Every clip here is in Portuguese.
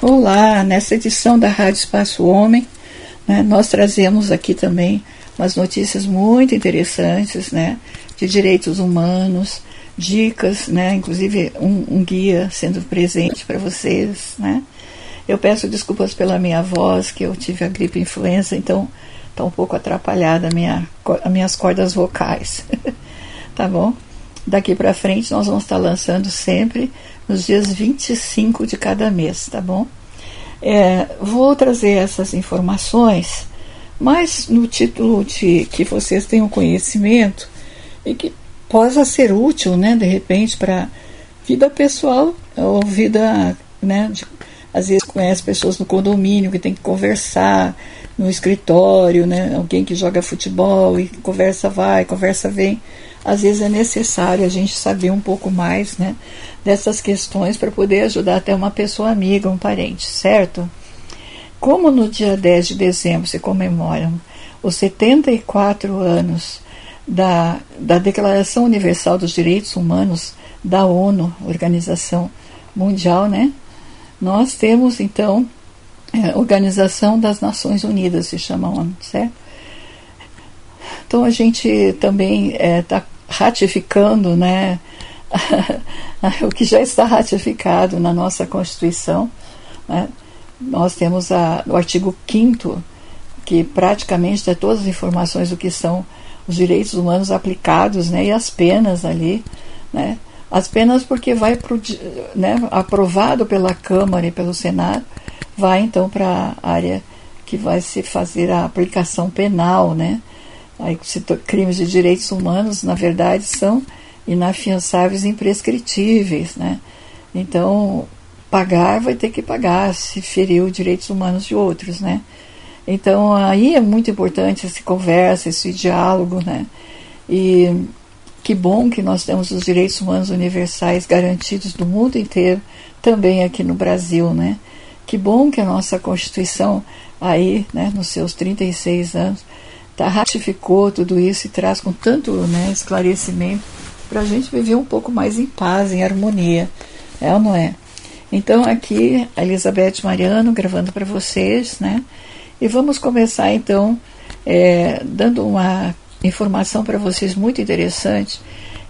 Olá, nessa edição da Rádio Espaço Homem, né, nós trazemos aqui também umas notícias muito interessantes né, de direitos humanos, dicas, né, inclusive um, um guia sendo presente para vocês. Né. Eu peço desculpas pela minha voz, que eu tive a gripe influenza, então está um pouco atrapalhada a minha, as minhas cordas vocais. tá bom? Daqui para frente nós vamos estar lançando sempre nos dias 25 de cada mês, tá bom? É, vou trazer essas informações, mas no título de que vocês tenham conhecimento e que possa ser útil, né, de repente, para vida pessoal ou vida, né, de, às vezes conhece pessoas no condomínio que tem que conversar, no escritório, né, alguém que joga futebol e conversa vai, conversa vem às vezes é necessário a gente saber um pouco mais né, dessas questões para poder ajudar até uma pessoa amiga, um parente, certo? Como no dia 10 de dezembro se comemoram os 74 anos da, da Declaração Universal dos Direitos Humanos da ONU, Organização Mundial, né? Nós temos então é, Organização das Nações Unidas, se chama ONU, certo? Então a gente também está é, tá ratificando né, o que já está ratificado na nossa Constituição. Né? Nós temos a, o artigo 5 que praticamente dá todas as informações do que são os direitos humanos aplicados né, e as penas ali. Né? As penas porque vai pro, né, aprovado pela Câmara e pelo Senado, vai então para a área que vai se fazer a aplicação penal, né? Crimes de direitos humanos, na verdade, são inafiançáveis e imprescritíveis, né? Então, pagar vai ter que pagar se feriu direitos humanos de outros, né? Então, aí é muito importante essa conversa, esse diálogo, né? E que bom que nós temos os direitos humanos universais garantidos no mundo inteiro, também aqui no Brasil, né? Que bom que a nossa Constituição aí, né, nos seus 36 anos, tá, ratificou tudo isso e traz com tanto né, esclarecimento para a gente viver um pouco mais em paz, em harmonia. É ou não é? Então, aqui, a Elizabeth Mariano gravando para vocês, né? E vamos começar, então, é, dando uma informação para vocês muito interessante,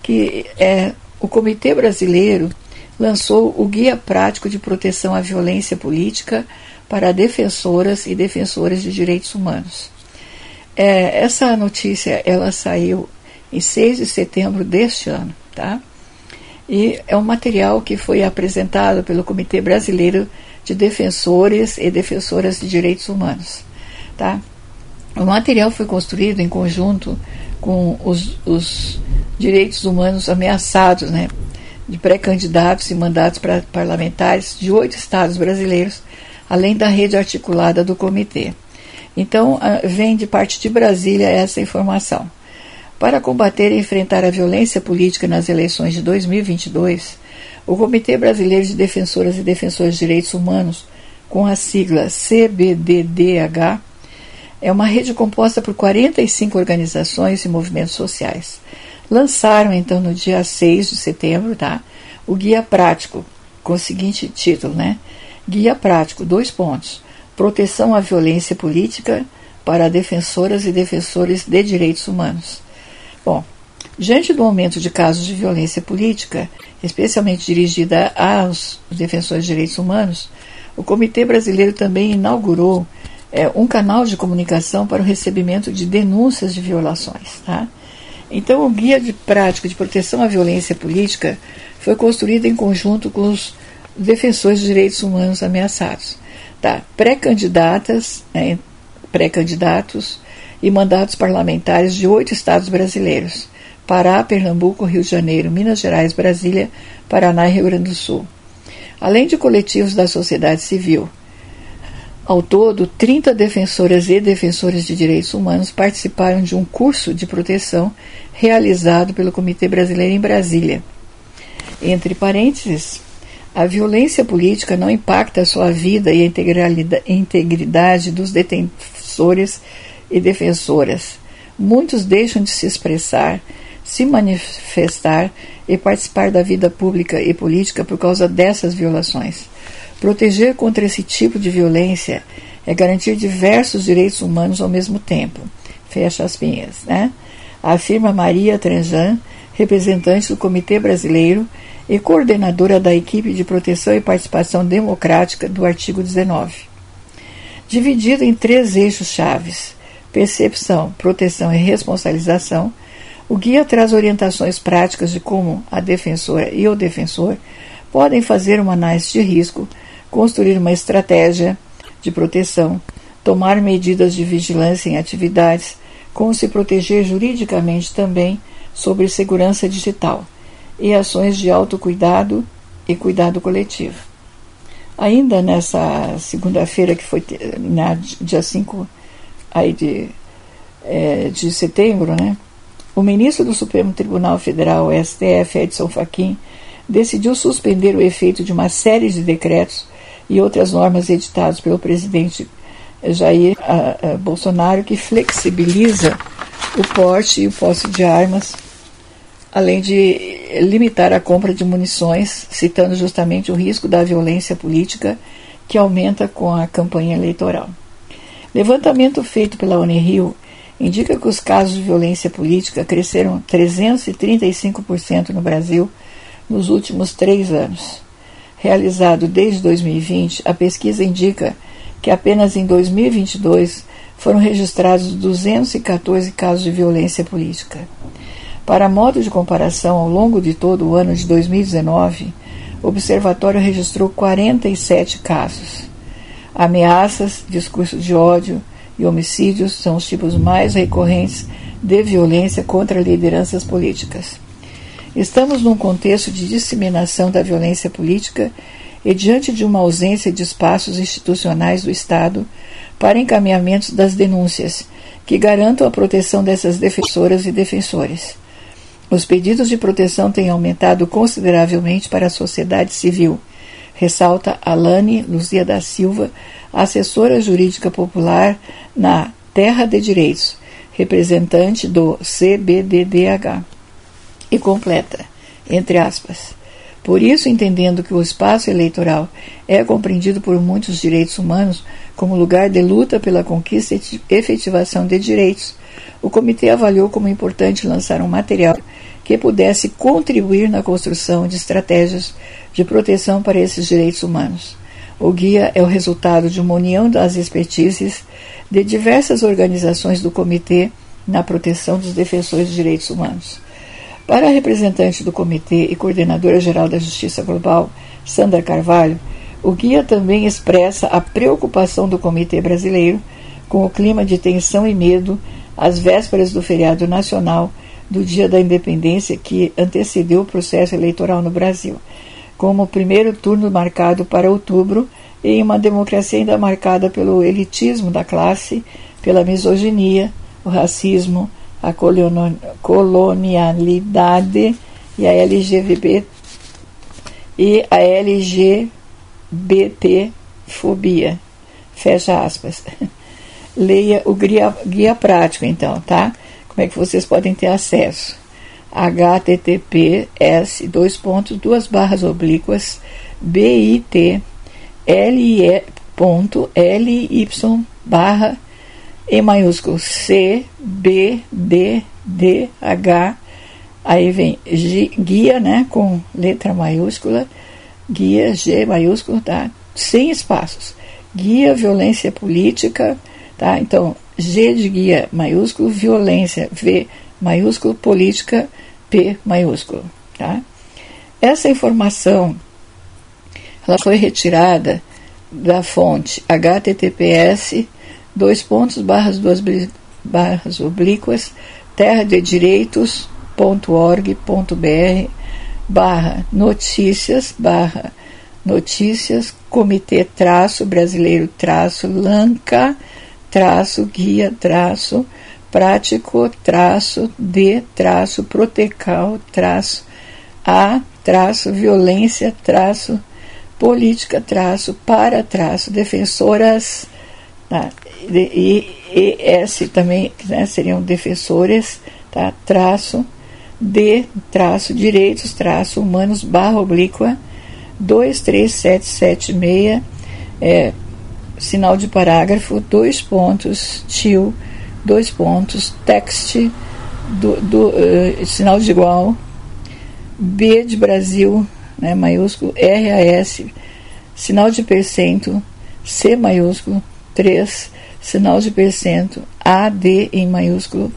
que é, o Comitê Brasileiro lançou o Guia Prático de Proteção à Violência Política para defensoras e defensores de direitos humanos. É, essa notícia ela saiu em 6 de setembro deste ano, tá? E é um material que foi apresentado pelo Comitê Brasileiro de Defensores e Defensoras de Direitos Humanos, tá? O material foi construído em conjunto com os, os direitos humanos ameaçados, né? De pré-candidatos e mandatos pra, parlamentares de oito estados brasileiros, além da rede articulada do comitê. Então, ah, vem de parte de Brasília essa informação. Para combater e enfrentar a violência política nas eleições de 2022, o Comitê Brasileiro de Defensoras e Defensores de Direitos Humanos, com a sigla CBDDH, é uma rede composta por 45 organizações e movimentos sociais. Lançaram, então, no dia 6 de setembro, tá, o Guia Prático, com o seguinte título, né? Guia Prático, dois pontos proteção à violência política para defensoras e defensores de direitos humanos. Bom, diante do aumento de casos de violência política, especialmente dirigida aos defensores de direitos humanos, o Comitê Brasileiro também inaugurou é, um canal de comunicação para o recebimento de denúncias de violações. Tá? Então, o Guia de Prática de Proteção à Violência Política foi construído em conjunto com os defensores de direitos humanos ameaçados tá, pré-candidatas, né, pré-candidatos e mandatos parlamentares de oito estados brasileiros: Pará, Pernambuco, Rio de Janeiro, Minas Gerais, Brasília, Paraná e Rio Grande do Sul. Além de coletivos da sociedade civil. Ao todo, 30 defensoras e defensores de direitos humanos participaram de um curso de proteção realizado pelo Comitê Brasileiro em Brasília. Entre parênteses, a violência política não impacta a vida e a integridade dos defensores e defensoras. Muitos deixam de se expressar, se manifestar e participar da vida pública e política por causa dessas violações. Proteger contra esse tipo de violência é garantir diversos direitos humanos ao mesmo tempo. Fecha as pinhas, né? Afirma Maria Tranjan, representante do Comitê Brasileiro e coordenadora da equipe de proteção e participação democrática do artigo 19. Dividido em três eixos chaves: percepção, proteção e responsabilização, o guia traz orientações práticas de como a defensora e o defensor podem fazer uma análise de risco, construir uma estratégia de proteção, tomar medidas de vigilância em atividades, como se proteger juridicamente também sobre segurança digital e ações de autocuidado e cuidado coletivo. Ainda nessa segunda-feira, que foi dia 5 aí de, é, de setembro, né, o ministro do Supremo Tribunal Federal, STF, Edson Fachin, decidiu suspender o efeito de uma série de decretos e outras normas editados pelo presidente Jair a, a Bolsonaro, que flexibiliza o porte e o posse de armas além de limitar a compra de munições, citando justamente o risco da violência política que aumenta com a campanha eleitoral. Levantamento feito pela Unirio indica que os casos de violência política cresceram 335% no Brasil nos últimos três anos. Realizado desde 2020, a pesquisa indica que apenas em 2022 foram registrados 214 casos de violência política. Para modo de comparação, ao longo de todo o ano de 2019, o observatório registrou 47 casos. Ameaças, discursos de ódio e homicídios são os tipos mais recorrentes de violência contra lideranças políticas. Estamos num contexto de disseminação da violência política e diante de uma ausência de espaços institucionais do Estado para encaminhamentos das denúncias que garantam a proteção dessas defensoras e defensores. Os pedidos de proteção têm aumentado consideravelmente para a sociedade civil, ressalta Alane Luzia da Silva, assessora jurídica popular na Terra de Direitos, representante do CBDDH. E completa, entre aspas. Por isso, entendendo que o espaço eleitoral é compreendido por muitos direitos humanos como lugar de luta pela conquista e efetivação de direitos, o comitê avaliou como importante lançar um material que pudesse contribuir na construção de estratégias de proteção para esses direitos humanos. O guia é o resultado de uma união das expertises de diversas organizações do Comitê na proteção dos defensores de direitos humanos. Para a representante do Comitê e coordenadora geral da Justiça Global, Sandra Carvalho, o guia também expressa a preocupação do Comitê brasileiro com o clima de tensão e medo às vésperas do feriado nacional do Dia da Independência que antecedeu o processo eleitoral no Brasil, como o primeiro turno marcado para outubro em uma democracia ainda marcada pelo elitismo da classe, pela misoginia, o racismo, a colonialidade e a LGBT e a LGBTfobia. Fecha aspas. Leia o guia, guia prático, então, tá? Como é que vocês podem ter acesso. https dois pontos duas barras oblíquas bit li ponto ly barra e maiúsculo c b d d h. Aí vem guia né com letra maiúscula. Guia g maiúsculo tá? Sem espaços. Guia violência política tá? Então G de guia maiúsculo, violência V maiúsculo, política P maiúsculo. Tá? Essa informação ela foi retirada da fonte https dois pontos barras duas barras oblíquas terra de direitos.org.br barra notícias barra notícias comitê traço brasileiro traço lanca traço, guia, traço, prático, traço, de, traço, protecal, traço, a, traço, violência, traço, política, traço, para, traço, defensoras, tá? e, e S também né, seriam defensores, tá? traço, de, traço, direitos, traço, humanos, barra oblíqua, 23776, é, sinal de parágrafo, dois pontos, tio, dois pontos, text, do, do uh, sinal de igual, B de Brasil, né, maiúsculo, RAS, sinal de percento, C maiúsculo, 3, sinal de percento, AD em maiúsculo,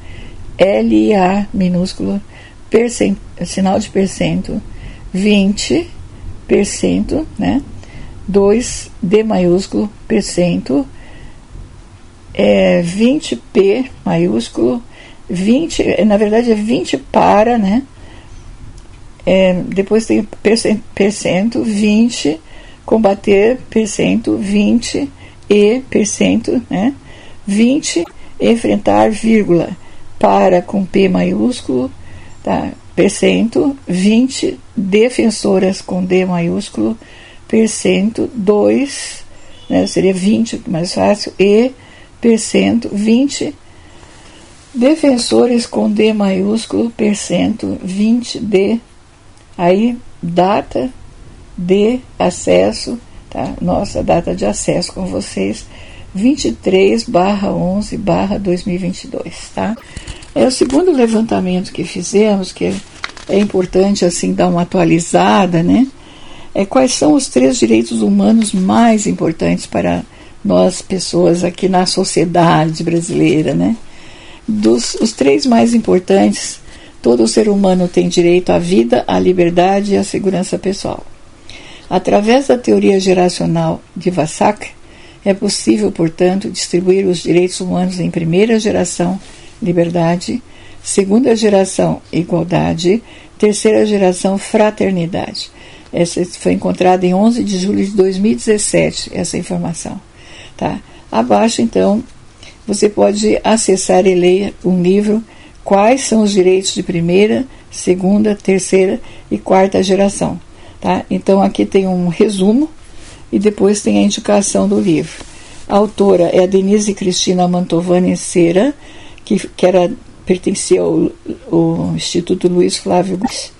LA minúsculo, percent, sinal de percento, 20, percento, né? 2 D maiúsculo, percento, é 20P maiúsculo, 20, na verdade é 20 para, né? É, depois tem percento, 20, combater, percento, 20, e, percento, né? 20, enfrentar, vírgula, para com P maiúsculo, tá? percento, 20 defensoras com D maiúsculo, percento, 2, né, seria 20, mais fácil, e percento, 20 defensores com D maiúsculo, percento, 20 D, aí data de acesso, tá? Nossa data de acesso com vocês, 23 barra 11 barra 2022, tá? É o segundo levantamento que fizemos, que é importante assim dar uma atualizada, né? É quais são os três direitos humanos mais importantes para nós pessoas aqui na sociedade brasileira, né? Dos os três mais importantes, todo ser humano tem direito à vida, à liberdade e à segurança pessoal. Através da teoria geracional de Vassak, é possível, portanto, distribuir os direitos humanos em primeira geração liberdade, segunda geração, igualdade, terceira geração, fraternidade. Essa foi encontrada em 11 de julho de 2017, essa informação. Tá? Abaixo, então, você pode acessar e ler um livro Quais são os direitos de primeira, segunda, terceira e quarta geração. Tá? Então, aqui tem um resumo e depois tem a indicação do livro. A autora é a Denise Cristina Mantovani Cera, que, que era, pertencia ao, ao Instituto Luiz Flávio Gomes,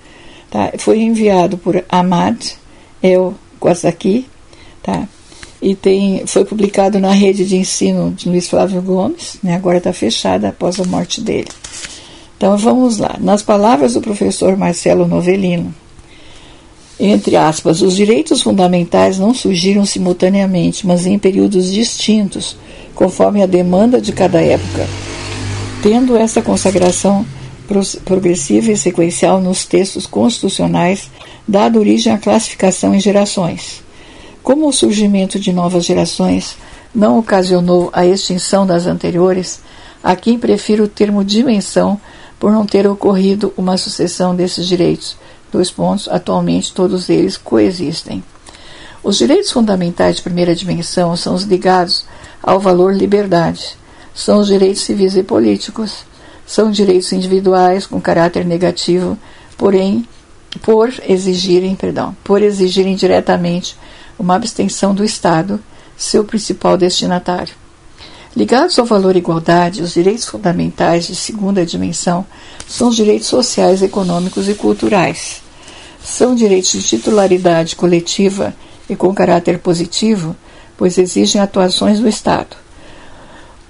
tá? foi enviado por Ahmad El Guazaki, tá? e tem, foi publicado na rede de ensino de Luiz Flávio Gomes, né? agora está fechada após a morte dele. Então vamos lá. Nas palavras do professor Marcelo Novelino, entre aspas, os direitos fundamentais não surgiram simultaneamente, mas em períodos distintos, conforme a demanda de cada época tendo essa consagração progressiva e sequencial nos textos constitucionais dado origem à classificação em gerações. Como o surgimento de novas gerações não ocasionou a extinção das anteriores, aqui prefiro o termo dimensão por não ter ocorrido uma sucessão desses direitos. Dois pontos, atualmente todos eles coexistem. Os direitos fundamentais de primeira dimensão são os ligados ao valor liberdade, são os direitos civis e políticos. São direitos individuais com caráter negativo, porém, por exigirem, perdão, por exigirem diretamente uma abstenção do Estado, seu principal destinatário. Ligados ao valor igualdade, os direitos fundamentais de segunda dimensão são os direitos sociais, econômicos e culturais. São direitos de titularidade coletiva e com caráter positivo, pois exigem atuações do Estado.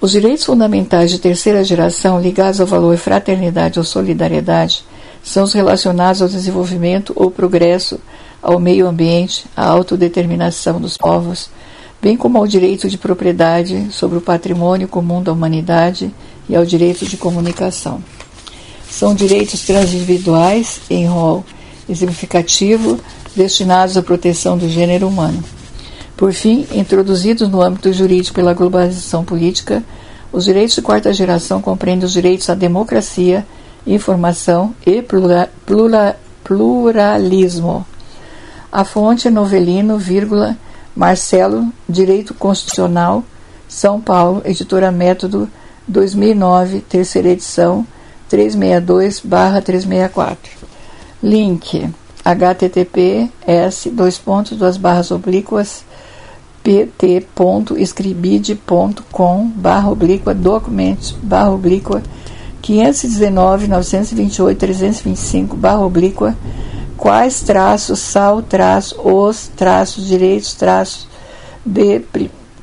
Os direitos fundamentais de terceira geração ligados ao valor fraternidade ou solidariedade são os relacionados ao desenvolvimento ou progresso, ao meio ambiente, à autodeterminação dos povos, bem como ao direito de propriedade sobre o patrimônio comum da humanidade e ao direito de comunicação. São direitos transindividuais em rol exemplificativo destinados à proteção do gênero humano. Por fim, introduzidos no âmbito jurídico pela globalização política, os direitos de quarta geração compreendem os direitos à democracia, informação e plura, plura, pluralismo. A fonte é Novelino, vírgula, Marcelo, Direito Constitucional, São Paulo, editora Método, 2009, terceira edição, 362-364. Link https dois pontos duas barras oblíquas pt.scribid.com barra oblíqua documentos barra oblíqua 519 928 325 barra oblíqua quais traços, sal, traço, os, traços, direitos, traço, de,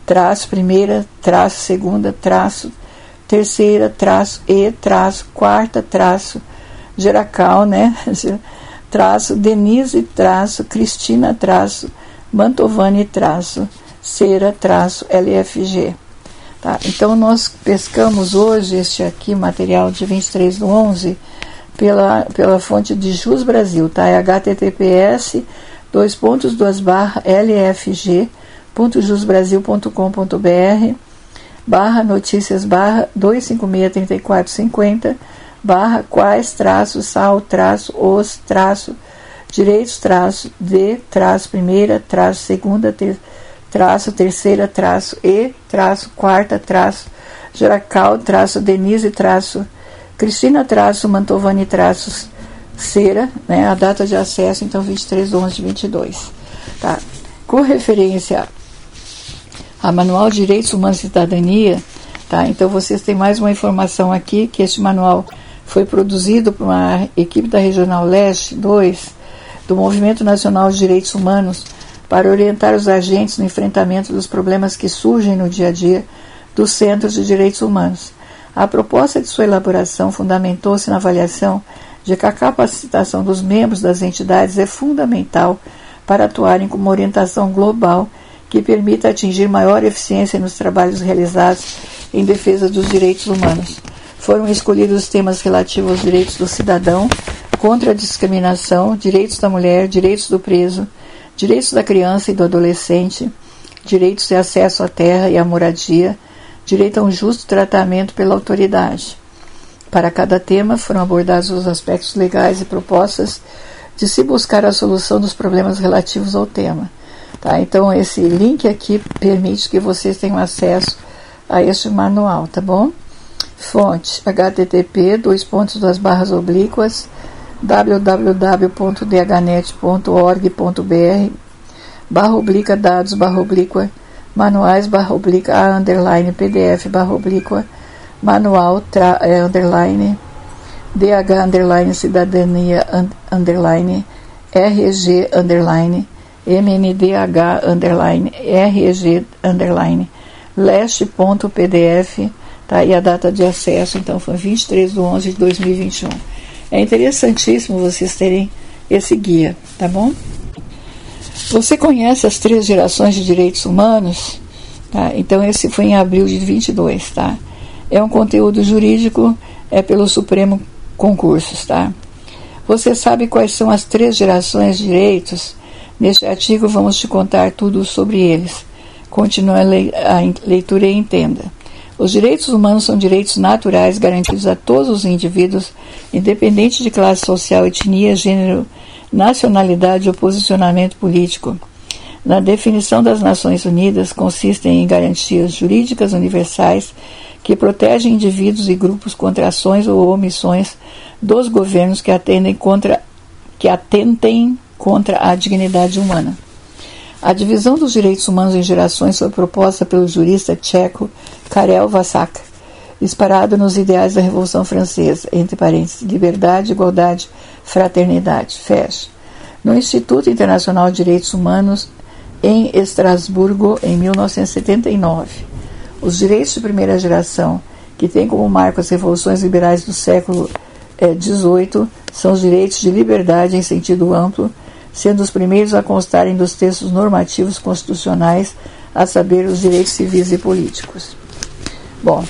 traço, primeira, traço, segunda, traço, terceira, traço, e, traço, quarta, traço, Geracal, né? traço, Denise, traço, Cristina, traço, Mantovani, traço, Cera, traço, LFG. Tá? Então, nós pescamos hoje este aqui, material de 23 do 11, pela, pela fonte de Jus Brasil, tá? É https dois pontos duas barra lfg.jusbrasil.com.br barra notícias barra 2563450 barra quais traço sal traço os traço direitos traço de traço primeira traço segunda ter, traço terceira traço e traço quarta traço Jaracal traço Denise traço Cristina traço Mantovani traços Cera, né, a data de acesso, então 23 de 11 de 22. Tá? Com referência a Manual de Direitos Humanos e Cidadania, tá? então vocês têm mais uma informação aqui, que este manual foi produzido por uma equipe da Regional Leste 2, do Movimento Nacional de Direitos Humanos, para orientar os agentes no enfrentamento dos problemas que surgem no dia a dia dos Centros de Direitos Humanos a proposta de sua elaboração fundamentou-se na avaliação de que a capacitação dos membros das entidades é fundamental para atuarem com uma orientação global que permita atingir maior eficiência nos trabalhos realizados em defesa dos direitos humanos. Foram escolhidos os temas relativos aos direitos do cidadão, contra a discriminação, direitos da mulher, direitos do preso, direitos da criança e do adolescente, direitos de acesso à terra e à moradia, direito a um justo tratamento pela autoridade. Para cada tema foram abordados os aspectos legais e propostas de se buscar a solução dos problemas relativos ao tema. Tá? Então, esse link aqui permite que vocês tenham acesso a este manual, tá bom? Fonte http dois pontos das barras oblíquas www.dhnet.org.br barra oblíqua dados barra oblíqua manuais barra oblíqua a underline pdf barra oblíqua manual tra, é, underline dh underline cidadania underline rg underline mmdh underline rg underline leste.pdf tá e a data de acesso então foi 23 de 11 de 2021 é interessantíssimo vocês terem esse guia tá bom você conhece as três gerações de direitos humanos? Tá? Então, esse foi em abril de 22, tá? É um conteúdo jurídico, é pelo Supremo Concursos, tá? Você sabe quais são as três gerações de direitos? Neste artigo vamos te contar tudo sobre eles. Continue a leitura e entenda. Os direitos humanos são direitos naturais garantidos a todos os indivíduos, independente de classe social, etnia, gênero, nacionalidade ou posicionamento político. Na definição das Nações Unidas, consistem em garantias jurídicas universais que protegem indivíduos e grupos contra ações ou omissões dos governos que atendem contra que atentem contra a dignidade humana. A divisão dos direitos humanos em gerações foi proposta pelo jurista tcheco Karel Vassak, disparado nos ideais da Revolução Francesa, entre parênteses, liberdade, igualdade, fraternidade. Fecha. No Instituto Internacional de Direitos Humanos, em Estrasburgo, em 1979. Os direitos de primeira geração, que têm como marco as revoluções liberais do século XVIII, eh, são os direitos de liberdade em sentido amplo, sendo os primeiros a constarem dos textos normativos constitucionais, a saber, os direitos civis e políticos. Bom,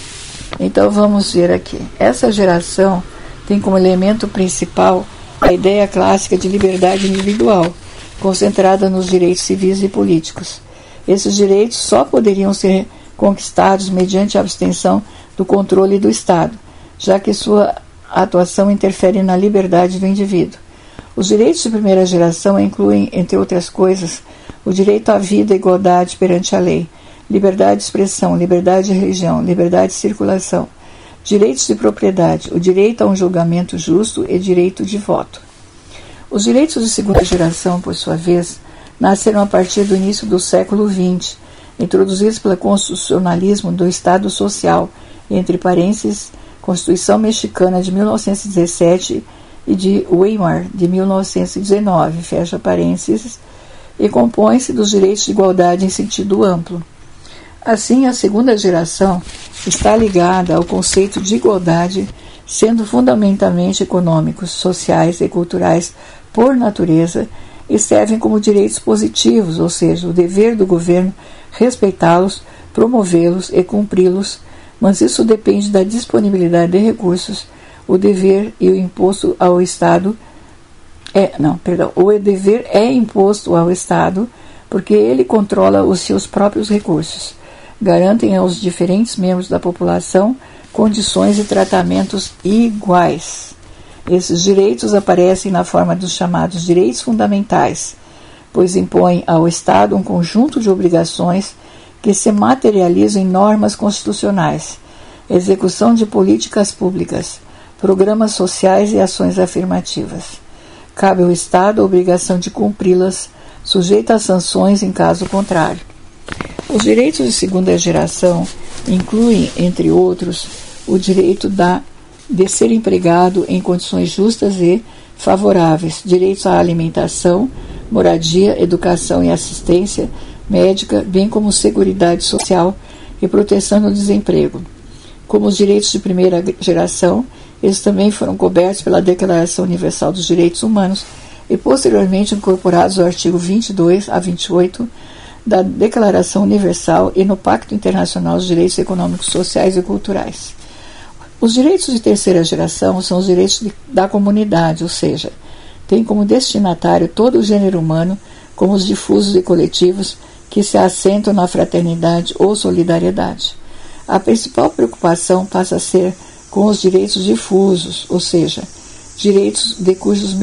então vamos ver aqui. Essa geração tem como elemento principal a ideia clássica de liberdade individual, concentrada nos direitos civis e políticos. Esses direitos só poderiam ser conquistados mediante a abstenção do controle do Estado, já que sua atuação interfere na liberdade do indivíduo. Os direitos de primeira geração incluem, entre outras coisas, o direito à vida e igualdade perante a lei, liberdade de expressão, liberdade de religião, liberdade de circulação, direitos de propriedade, o direito a um julgamento justo e direito de voto. Os direitos de segunda geração, por sua vez, nasceram a partir do início do século XX, introduzidos pelo constitucionalismo do Estado Social, entre parênteses, Constituição Mexicana de 1917 e de Weimar, de 1919, fecha parênteses, e compõe-se dos direitos de igualdade em sentido amplo. Assim, a segunda geração está ligada ao conceito de igualdade, sendo fundamentalmente econômicos, sociais e culturais por natureza e servem como direitos positivos, ou seja, o dever do governo respeitá-los, promovê-los e cumpri-los, mas isso depende da disponibilidade de recursos o dever e o imposto ao Estado é, não, perdão, o dever é imposto ao Estado porque ele controla os seus próprios recursos, garantem aos diferentes membros da população condições e tratamentos iguais. Esses direitos aparecem na forma dos chamados direitos fundamentais, pois impõem ao Estado um conjunto de obrigações que se materializam em normas constitucionais, execução de políticas públicas, programas sociais e ações afirmativas. Cabe ao Estado a obrigação de cumpri-las, sujeita a sanções em caso contrário. Os direitos de segunda geração incluem, entre outros, o direito da, de ser empregado em condições justas e favoráveis, direitos à alimentação, moradia, educação e assistência médica, bem como seguridade social e proteção do desemprego. Como os direitos de primeira geração, eles também foram cobertos pela Declaração Universal dos Direitos Humanos e posteriormente incorporados ao artigo 22 a 28 da Declaração Universal e no Pacto Internacional dos Direitos Econômicos, Sociais e Culturais. Os direitos de terceira geração são os direitos de, da comunidade, ou seja, têm como destinatário todo o gênero humano, como os difusos e coletivos que se assentam na fraternidade ou solidariedade. A principal preocupação passa a ser com os direitos difusos, ou seja, direitos de cujos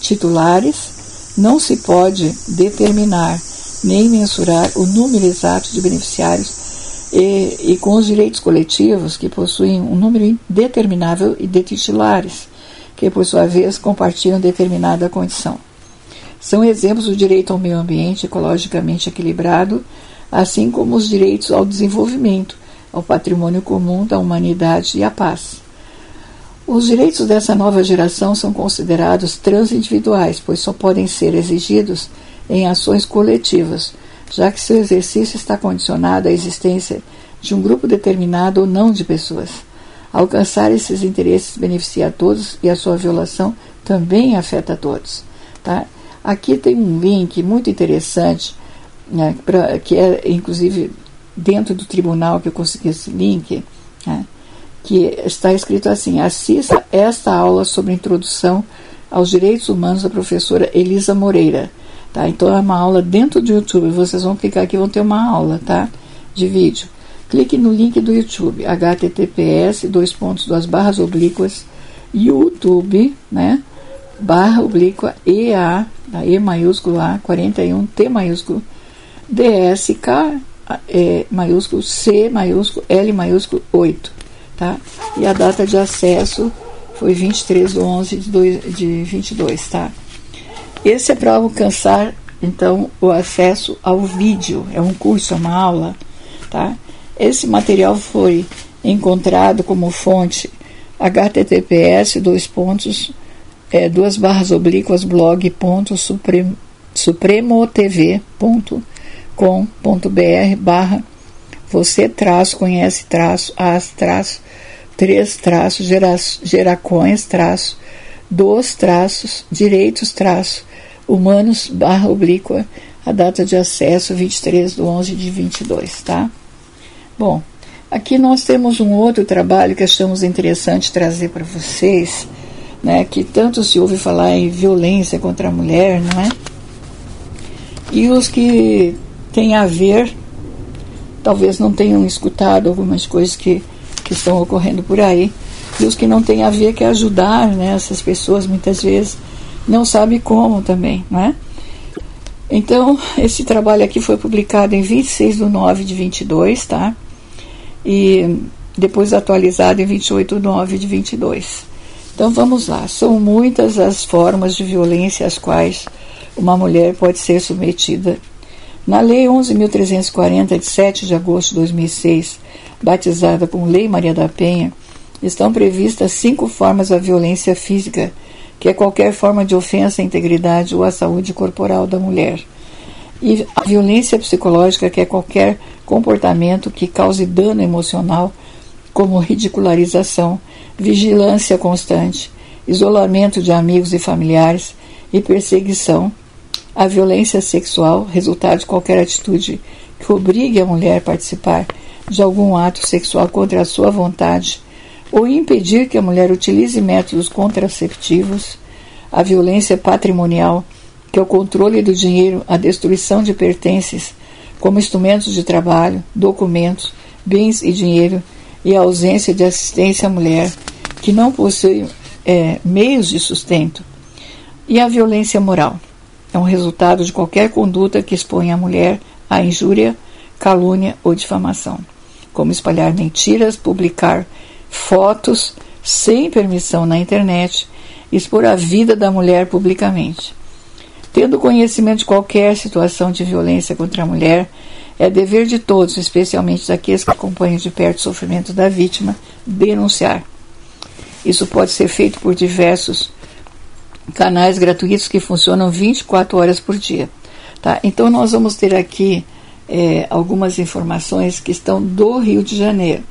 titulares não se pode determinar nem mensurar o número exato de beneficiários e, e, com os direitos coletivos, que possuem um número indeterminável de titulares, que por sua vez compartilham determinada condição. São exemplos do direito ao meio ambiente ecologicamente equilibrado, assim como os direitos ao desenvolvimento, ao patrimônio comum da humanidade e à paz. Os direitos dessa nova geração são considerados transindividuais, pois só podem ser exigidos em ações coletivas, já que seu exercício está condicionado à existência de um grupo determinado ou não de pessoas. Alcançar esses interesses beneficia a todos e a sua violação também afeta a todos. Tá? Aqui tem um link muito interessante, né, pra, que é inclusive dentro do tribunal que eu consegui esse link, né, que está escrito assim: assista esta aula sobre introdução aos direitos humanos da professora Elisa Moreira. Tá? Então é uma aula dentro do YouTube. Vocês vão clicar aqui vão ter uma aula tá? de vídeo. Clique no link do YouTube, https, dois pontos, duas barras oblíquas, YouTube, né? Barra oblíqua EA, tá? E maiúsculo A, 41, T maiúsculo, DSK é, maiúsculo, C maiúsculo, L maiúsculo 8. Tá? E a data de acesso foi 23 de 11 de, dois, de 22. Tá? Esse é para alcançar, então, o acesso ao vídeo. É um curso, é uma aula. Tá? Esse material foi encontrado como fonte https dois pontos é, duas barras oblíquas blog ponto supremo, supremotv.com com.br barra você traço, conhece traço, as traço, três traços, gera, geracões traço, dos traços, direitos traço, humanos barra oblíqua, a data de acesso 23 de 11 de 22, tá? Bom, aqui nós temos um outro trabalho que achamos interessante trazer para vocês, né, que tanto se ouve falar em violência contra a mulher, não é? E os que tem a ver, talvez não tenham escutado algumas coisas que, que estão ocorrendo por aí, e os que não têm a ver, que é ajudar né, essas pessoas, muitas vezes não sabem como também, não é? Então, esse trabalho aqui foi publicado em 26 de 9 de 22, tá? E depois atualizado em 28 de 9 de 22. Então vamos lá, são muitas as formas de violência às quais uma mulher pode ser submetida na Lei 11.340, de 7 de agosto de 2006, batizada como Lei Maria da Penha, estão previstas cinco formas da violência física que é qualquer forma de ofensa à integridade ou à saúde corporal da mulher. E a violência psicológica, que é qualquer comportamento que cause dano emocional, como ridicularização, vigilância constante, isolamento de amigos e familiares e perseguição. A violência sexual, resultado de qualquer atitude que obrigue a mulher a participar de algum ato sexual contra a sua vontade ou impedir que a mulher utilize métodos contraceptivos, a violência patrimonial, que é o controle do dinheiro, a destruição de pertences, como instrumentos de trabalho, documentos, bens e dinheiro, e a ausência de assistência à mulher, que não possui é, meios de sustento. E a violência moral é um resultado de qualquer conduta que exponha a mulher à injúria, calúnia ou difamação, como espalhar mentiras, publicar fotos sem permissão na internet, expor a vida da mulher publicamente. Tendo conhecimento de qualquer situação de violência contra a mulher, é dever de todos, especialmente daqueles que acompanham de perto o sofrimento da vítima, denunciar. Isso pode ser feito por diversos canais gratuitos que funcionam 24 horas por dia. Tá? Então, nós vamos ter aqui é, algumas informações que estão do Rio de Janeiro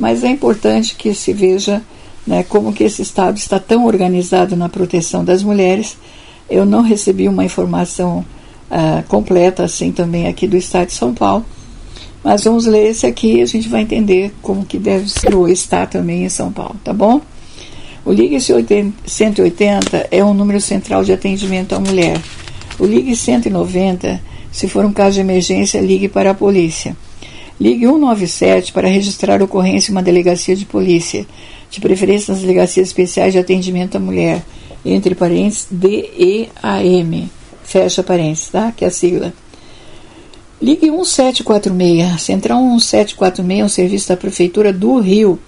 mas é importante que se veja né, como que esse Estado está tão organizado na proteção das mulheres. Eu não recebi uma informação uh, completa assim também aqui do Estado de São Paulo, mas vamos ler esse aqui e a gente vai entender como que deve ser o Estado também em São Paulo, tá bom? O Ligue 180 é um número central de atendimento à mulher. O Ligue 190, se for um caso de emergência, ligue para a polícia. Ligue 197 para registrar ocorrência em uma delegacia de polícia, de preferência nas delegacias especiais de atendimento à mulher, entre parênteses DEAM, fecha parênteses, tá? Que é a sigla. Ligue 1746. Central 1746 é um serviço da Prefeitura do Rio,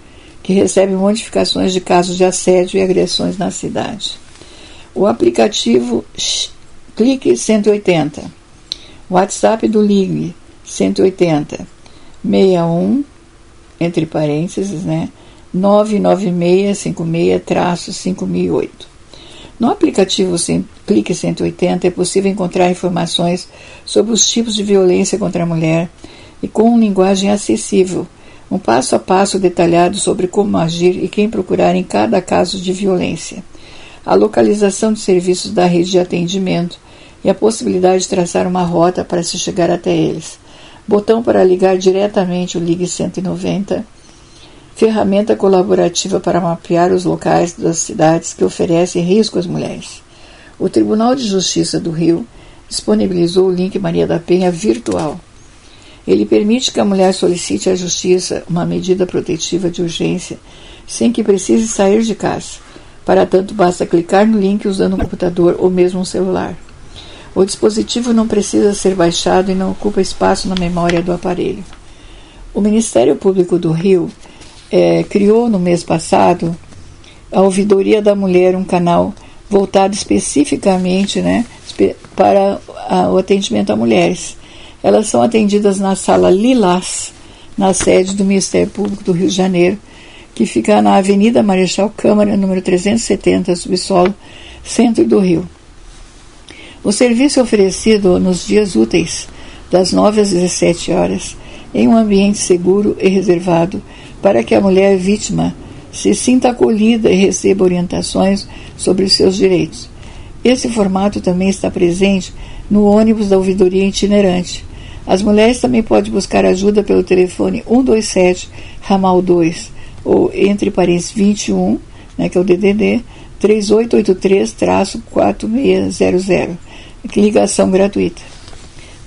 que recebe modificações de casos de assédio e agressões na cidade. O aplicativo Clique 180. WhatsApp do Ligue 180 61, entre parênteses, né? 99656-5008. No aplicativo Clique 180 é possível encontrar informações sobre os tipos de violência contra a mulher e com linguagem acessível, um passo a passo detalhado sobre como agir e quem procurar em cada caso de violência, a localização de serviços da rede de atendimento e a possibilidade de traçar uma rota para se chegar até eles botão para ligar diretamente o Ligue 190, ferramenta colaborativa para mapear os locais das cidades que oferecem risco às mulheres. O Tribunal de Justiça do Rio disponibilizou o link Maria da Penha virtual. Ele permite que a mulher solicite à Justiça uma medida protetiva de urgência sem que precise sair de casa. Para tanto, basta clicar no link usando um computador ou mesmo um celular. O dispositivo não precisa ser baixado e não ocupa espaço na memória do aparelho. O Ministério Público do Rio é, criou no mês passado a Ouvidoria da Mulher, um canal voltado especificamente né, para o atendimento a mulheres. Elas são atendidas na sala Lilás, na sede do Ministério Público do Rio de Janeiro, que fica na Avenida Marechal Câmara, número 370, subsolo, centro do Rio. O serviço é oferecido nos dias úteis, das 9 às 17 horas, em um ambiente seguro e reservado para que a mulher vítima se sinta acolhida e receba orientações sobre os seus direitos. Esse formato também está presente no ônibus da ouvidoria itinerante. As mulheres também podem buscar ajuda pelo telefone 127 ramal 2 ou entre parênteses 21, né, que é o DDD 3883-4600 ligação gratuita.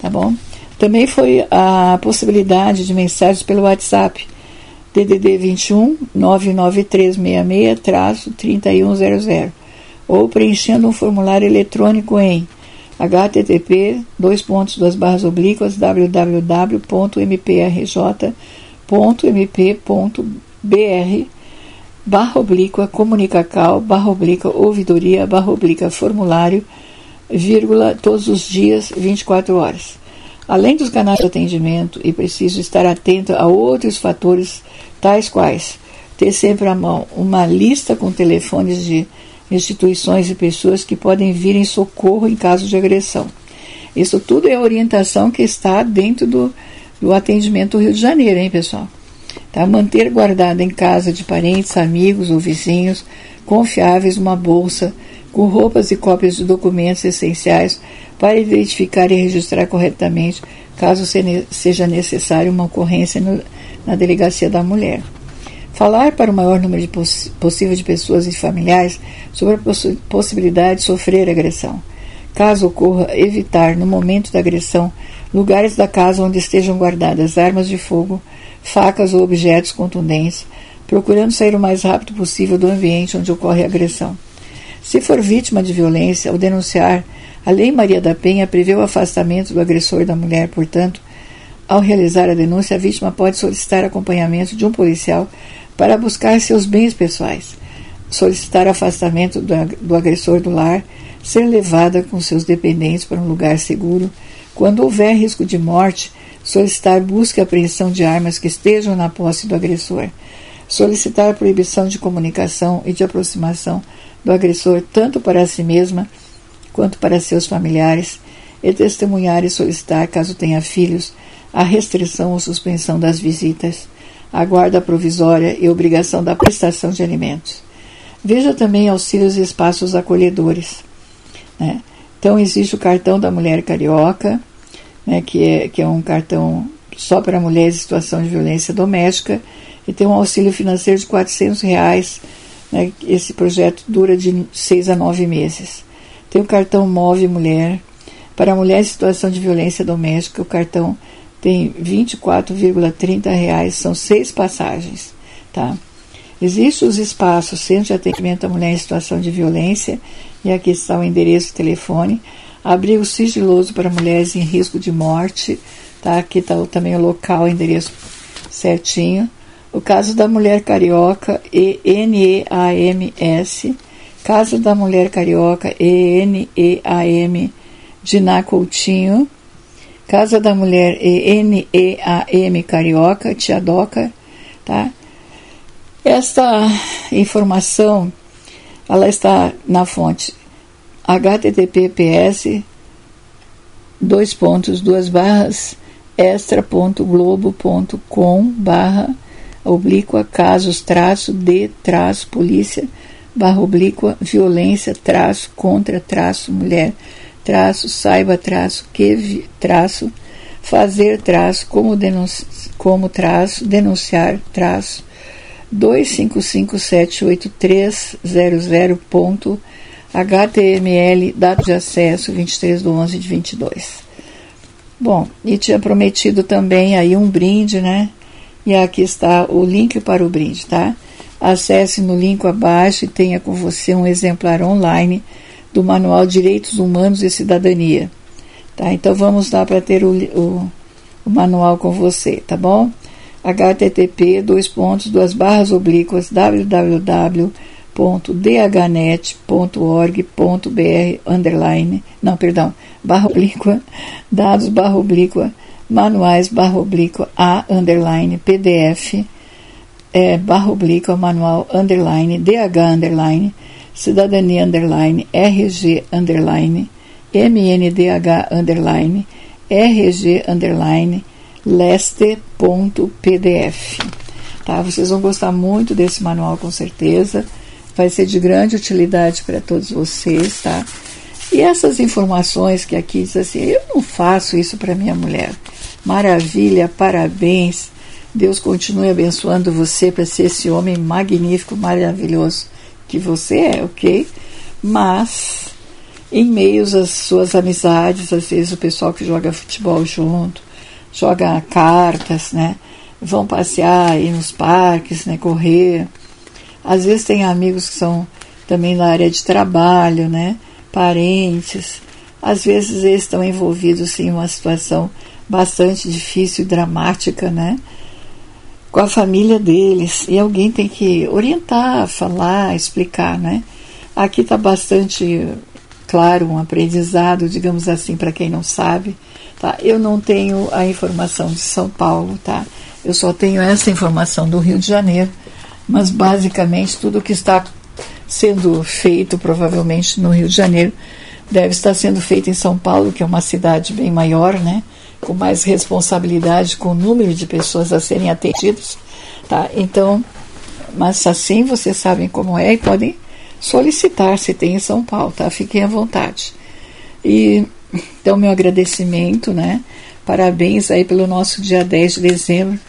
Tá bom? Também foi a possibilidade de mensagens pelo WhatsApp DDD 21 99366-3100 ou preenchendo um formulário eletrônico em http dois pontos duas barras oblíquas www.mprj.mp.br barra oblíqua comunicacal barra oblíqua ouvidoria barra oblíqua formulário vírgula, todos os dias, 24 horas. Além dos canais de atendimento, e preciso estar atento a outros fatores, tais quais ter sempre à mão uma lista com telefones de instituições e pessoas que podem vir em socorro em caso de agressão. Isso tudo é orientação que está dentro do, do atendimento Rio de Janeiro, hein, pessoal? Tá? Manter guardada em casa de parentes, amigos ou vizinhos confiáveis uma bolsa com roupas e cópias de documentos essenciais para identificar e registrar corretamente, caso seja necessário uma ocorrência no, na delegacia da mulher. Falar para o maior número de poss possível de pessoas e familiares sobre a poss possibilidade de sofrer agressão. Caso ocorra, evitar, no momento da agressão, lugares da casa onde estejam guardadas armas de fogo, facas ou objetos contundentes, procurando sair o mais rápido possível do ambiente onde ocorre a agressão. Se for vítima de violência, ao denunciar, a Lei Maria da Penha prevê o afastamento do agressor da mulher, portanto, ao realizar a denúncia, a vítima pode solicitar acompanhamento de um policial para buscar seus bens pessoais, solicitar afastamento do, agressor do lar, ser levada com seus dependentes para um lugar seguro. Quando houver risco de morte, solicitar busca e apreensão de armas que estejam na posse do agressor, solicitar proibição de comunicação e de aproximação do agressor tanto para si mesma quanto para seus familiares, e testemunhar e solicitar, caso tenha filhos, a restrição ou suspensão das visitas a guarda provisória e obrigação da prestação de alimentos. Veja também auxílios e espaços acolhedores. Né? Então, existe o cartão da mulher carioca, né, que, é, que é um cartão só para mulheres em situação de violência doméstica, e tem um auxílio financeiro de R$ reais. Né, esse projeto dura de seis a nove meses. Tem o cartão Move Mulher. Para mulheres em situação de violência doméstica, o cartão tem 24,30 reais, são seis passagens, tá? Existem os espaços Centro de Atendimento à Mulher em Situação de Violência, e aqui está o endereço e telefone. Abrigo sigiloso para mulheres em risco de morte, tá? Aqui está também o local, o endereço certinho. O caso da mulher carioca, E-N-E-A-M-S. Caso da mulher carioca, E-N-E-A-M, Diná Coutinho. Casa da Mulher N-E-A-M Carioca, Tia Doca, tá? Esta informação, ela está na fonte https dois pontos, duas barras, extra.globo.com barra oblíqua casos traço de traço polícia barra oblíqua violência traço contra traço mulher traço, saiba, traço, que, traço, fazer, traço, como, denunci, como traço, denunciar, traço, 255783000.html, dado de acesso 23 de 11 de 22. Bom, e tinha prometido também aí um brinde, né? E aqui está o link para o brinde, tá? Acesse no link abaixo e tenha com você um exemplar online do Manual Direitos Humanos e Cidadania. Tá? Então vamos lá para ter o, o, o, manual com você, tá bom? http dois pontos duas barras oblíquas www.dhnet.org.br underline não perdão barra oblíqua dados barra oblíqua manuais barra oblíqua a underline pdf é, barra oblíqua manual underline dh underline cidadania underline, RG underline, MNDH underline, RG underline, leste.pdf. Tá? Vocês vão gostar muito desse manual com certeza. Vai ser de grande utilidade para todos vocês, tá? E essas informações que aqui diz assim, eu não faço isso para minha mulher. Maravilha, parabéns. Deus continue abençoando você para ser esse homem magnífico, maravilhoso que você é, ok? Mas em meio às suas amizades, às vezes o pessoal que joga futebol junto, joga cartas, né? Vão passear, ir nos parques, né? Correr. Às vezes tem amigos que são também na área de trabalho, né? Parentes. Às vezes eles estão envolvidos em uma situação bastante difícil e dramática, né? Com a família deles e alguém tem que orientar, falar, explicar, né? Aqui está bastante claro um aprendizado, digamos assim, para quem não sabe. Tá? Eu não tenho a informação de São Paulo, tá? Eu só tenho essa informação do Rio de Janeiro, mas basicamente tudo que está sendo feito provavelmente no Rio de Janeiro, deve estar sendo feito em São Paulo, que é uma cidade bem maior, né? Com mais responsabilidade com o número de pessoas a serem atendidas. Tá? Então, mas assim vocês sabem como é e podem solicitar se tem em São Paulo, tá? Fiquem à vontade. E então meu agradecimento, né? Parabéns aí pelo nosso dia 10 de dezembro,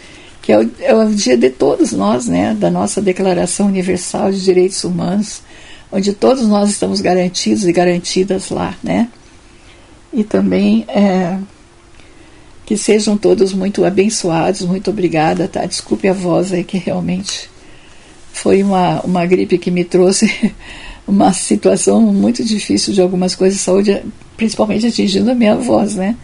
que é o, é o dia de todos nós, né? Da nossa Declaração Universal de Direitos Humanos, onde todos nós estamos garantidos e garantidas lá, né? E também é, que sejam todos muito abençoados, muito obrigada, tá? Desculpe a voz aí que realmente foi uma, uma gripe que me trouxe uma situação muito difícil de algumas coisas de saúde, principalmente atingindo a minha voz, né?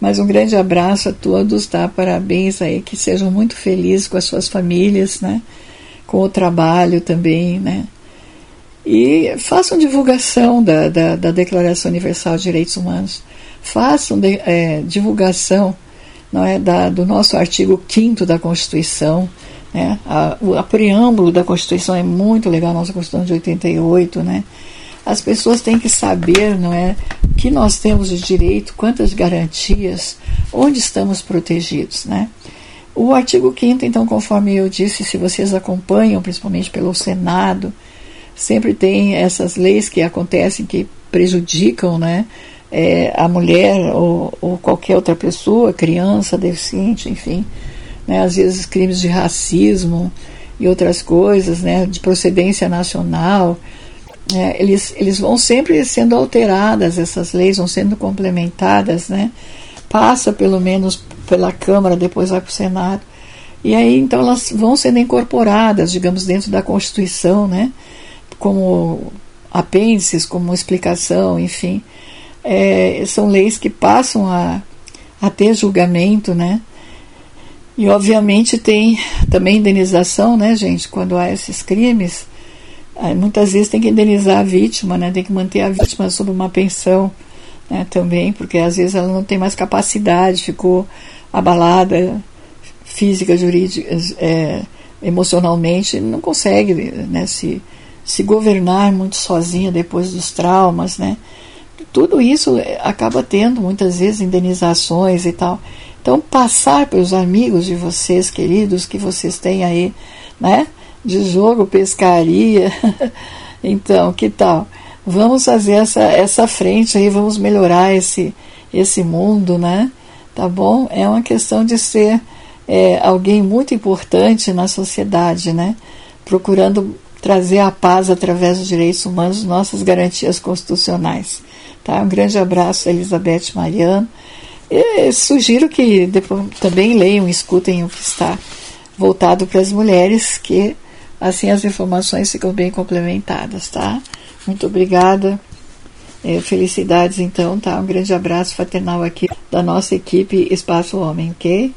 Mas um grande abraço a todos, tá? Parabéns aí, que sejam muito felizes com as suas famílias, né? Com o trabalho também, né? E façam divulgação da, da, da Declaração Universal de Direitos Humanos. Façam de, é, divulgação não é, da, do nosso artigo 5 da Constituição, né? A, a preâmbulo da Constituição é muito legal, nossa Constituição de 88, né? As pessoas têm que saber, não é, que nós temos de direito, quantas garantias, onde estamos protegidos, né? O artigo 5 então, conforme eu disse, se vocês acompanham, principalmente pelo Senado, sempre tem essas leis que acontecem que prejudicam, né, é, a mulher ou, ou qualquer outra pessoa, criança, deficiente, enfim, né, às vezes crimes de racismo e outras coisas, né, de procedência nacional, né, eles, eles vão sempre sendo alteradas, essas leis vão sendo complementadas, né, passa pelo menos pela Câmara, depois vai para o Senado, e aí então elas vão sendo incorporadas, digamos, dentro da Constituição, né, como apêndices, como explicação, enfim. É, são leis que passam a, a ter julgamento, né? E obviamente tem também indenização, né, gente, quando há esses crimes. Muitas vezes tem que indenizar a vítima, né, tem que manter a vítima sob uma pensão né, também, porque às vezes ela não tem mais capacidade, ficou abalada física, jurídica, é, emocionalmente, não consegue né, se, se governar muito sozinha depois dos traumas, né. Tudo isso acaba tendo muitas vezes indenizações e tal. Então, passar para os amigos de vocês, queridos, que vocês têm aí, né? De jogo, pescaria. então, que tal? Vamos fazer essa, essa frente aí, vamos melhorar esse, esse mundo, né? Tá bom? É uma questão de ser é, alguém muito importante na sociedade, né? Procurando trazer a paz através dos direitos humanos, nossas garantias constitucionais. Tá? Um grande abraço, Elizabeth Mariano. E sugiro que depois, também leiam, escutem o que está voltado para as mulheres, que assim as informações ficam bem complementadas, tá? Muito obrigada. É, felicidades então, tá? Um grande abraço fraternal aqui da nossa equipe Espaço Homem, ok?